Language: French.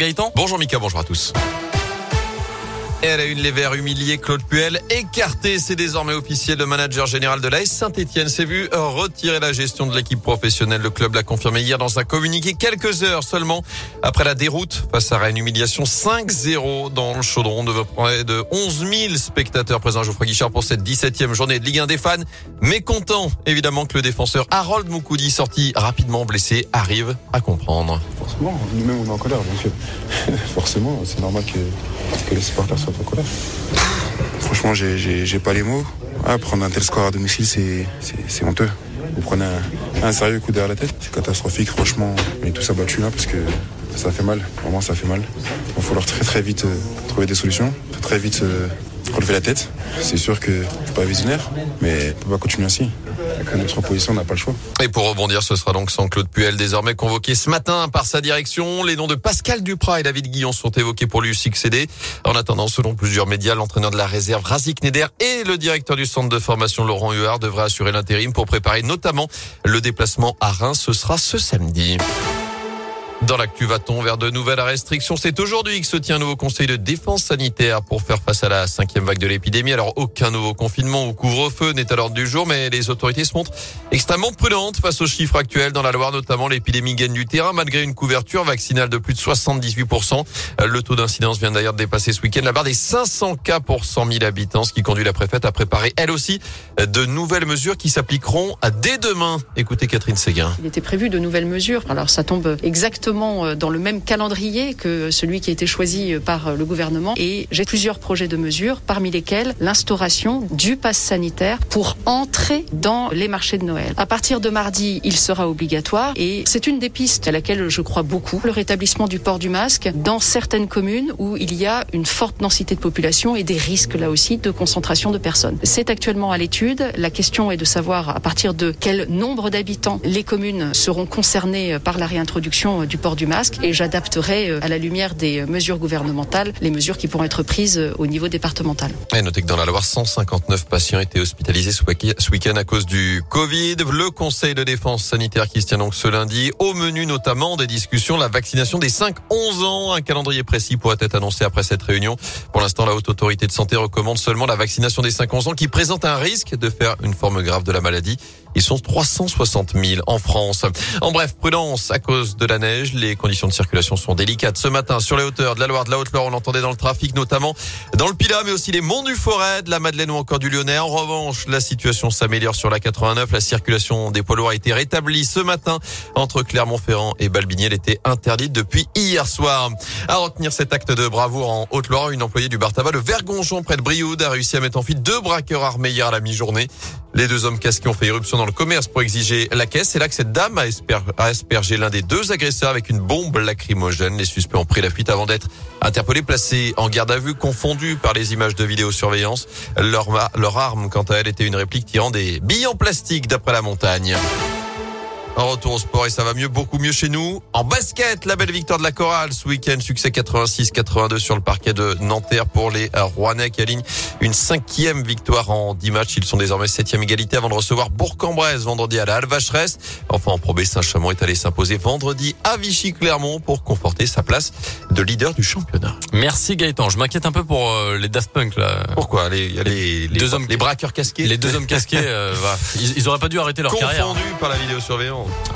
Gaëtan Bonjour Mika, bonjour à tous. Et elle a une les Verts humiliés, Claude Puel écarté. C'est désormais officiel. Le manager général de l'AS Saint-Etienne s'est vu retirer la gestion de l'équipe professionnelle. Le club l'a confirmé hier dans un communiqué quelques heures seulement après la déroute face à Rennes. Humiliation 5-0 dans le chaudron de près de 11 000 spectateurs présents Geoffroy Guichard pour cette 17e journée de Ligue 1 des fans. Mécontent, évidemment, que le défenseur Harold Moukoudi, sorti rapidement blessé, arrive à comprendre. Forcément, nous-mêmes on est en colère, donc euh, forcément c'est normal que, que les supporters Franchement, j'ai- pas les mots. Ah, prendre un tel score à domicile, c'est- honteux. Vous prenez un, sérieux coup derrière la tête. C'est catastrophique, franchement. On est tous abattus là parce que ça fait mal. Vraiment, ça fait mal. Il va falloir très très vite euh, trouver des solutions. Très très vite euh, relever la tête. C'est sûr que je suis pas visionnaire, mais on peut pas continuer ainsi. Avec notre opposition, on n'a pas le choix. Et pour rebondir, ce sera donc sans Claude Puel, désormais convoqué ce matin par sa direction. Les noms de Pascal Duprat et David Guillon sont évoqués pour lui succéder. En attendant, selon plusieurs médias, l'entraîneur de la réserve, Razik Neder, et le directeur du centre de formation, Laurent Huard, devraient assurer l'intérim pour préparer notamment le déplacement à Reims. Ce sera ce samedi. Dans l'actu, va-t-on vers de nouvelles restrictions? C'est aujourd'hui que se tient un nouveau conseil de défense sanitaire pour faire face à la cinquième vague de l'épidémie. Alors, aucun nouveau confinement ou couvre-feu n'est à l'ordre du jour, mais les autorités se montrent extrêmement prudentes face aux chiffres actuels. Dans la Loire, notamment, l'épidémie gagne du terrain malgré une couverture vaccinale de plus de 78%. Le taux d'incidence vient d'ailleurs de dépasser ce week-end la barre des 500 cas pour 100 000 habitants, ce qui conduit la préfète à préparer, elle aussi, de nouvelles mesures qui s'appliqueront dès demain. Écoutez Catherine Séguin. Il était prévu de nouvelles mesures. Alors ça tombe exactement euh, dans le même calendrier que celui qui a été choisi euh, par le gouvernement. Et j'ai plusieurs projets de mesures, parmi lesquels l'instauration du pass sanitaire pour entrer dans les marchés de Noël. À partir de mardi, il sera obligatoire et c'est une des pistes à laquelle je crois beaucoup. Le rétablissement du port du masque dans certaines communes où il y a une forte densité de population et des risques là aussi de concentration de personnes. C'est actuellement à l'étude. La question est de savoir à partir de quel nombre d'habitants les communes seront concernées par la réintroduction du port du masque et j'adapterai euh, à la lumière des mesures gouvernementales les mesures qui pourront être prises euh, au niveau départemental. Et notez que dans la Loire, 159 patients étaient hospitalisés ce week- ce week-end à cause du Covid. Le Conseil de défense sanitaire qui se tient donc ce lundi. Au menu notamment des discussions, la vaccination des 5-11 ans. Un calendrier précis pourrait être annoncé après cette réunion. Pour l'instant, la Haute Autorité de Santé recommande seulement la vaccination des 5-11 ans qui présentent un risque de faire une forme grave de la maladie. Ils sont 360 000 en France. En bref, prudence à cause de la neige. Les conditions de circulation sont délicates. Ce matin, sur les hauteurs de la Loire, de la Haute-Loire, on l'entendait dans le trafic, notamment dans le Pilat, mais aussi les monts du Forêt, de la Madeleine ou encore du Lyonnais. En revanche, la situation s'améliore sur la 89. La circulation des poids lourds a été rétablie ce matin entre Clermont-Ferrand et Balbigny. Elle était interdite depuis hier soir. À retenir cet acte de bravoure en Haute-Loire, une employée du bar tabac, le Vergonjon, près de Brioude, a réussi à mettre en fuite deux braqueurs armés hier à la mi-journée. Les deux hommes casqués ont fait irruption dans le commerce pour exiger la caisse. C'est là que cette dame a, asper- a aspergé l'un des deux agresseurs avec une bombe lacrymogène. Les suspects ont pris la fuite avant d'être interpellés, placés en garde à vue, confondus par les images de vidéosurveillance. Leur, leur arme, quant à elle, était une réplique tirant des billes en plastique d'après la montagne. En retour au sport et ça va mieux, beaucoup mieux chez nous. En basket, la belle victoire de la chorale ce week-end, succès 86-82 sur le parquet de Nanterre pour les Rouennais qui alignent une cinquième victoire en 10 matchs. Ils sont désormais septième égalité avant de recevoir Bourg-en-Bresse vendredi à la Halle-Vacheresse. Enfin, en Pro B, Saint-Chamond est allé s'imposer vendredi à Vichy-Clermont pour conforter sa place de leader du championnat. Merci Gaëtan. Je m'inquiète un peu pour euh, les Daft Punk là. Pourquoi? Les, les, les, Deux hommes- les braqueurs casqués? Les deux hommes casqués, euh, ils, ils auraient pas dû arrêter leur carrière. confondus par la vidéosurveillance. Oh.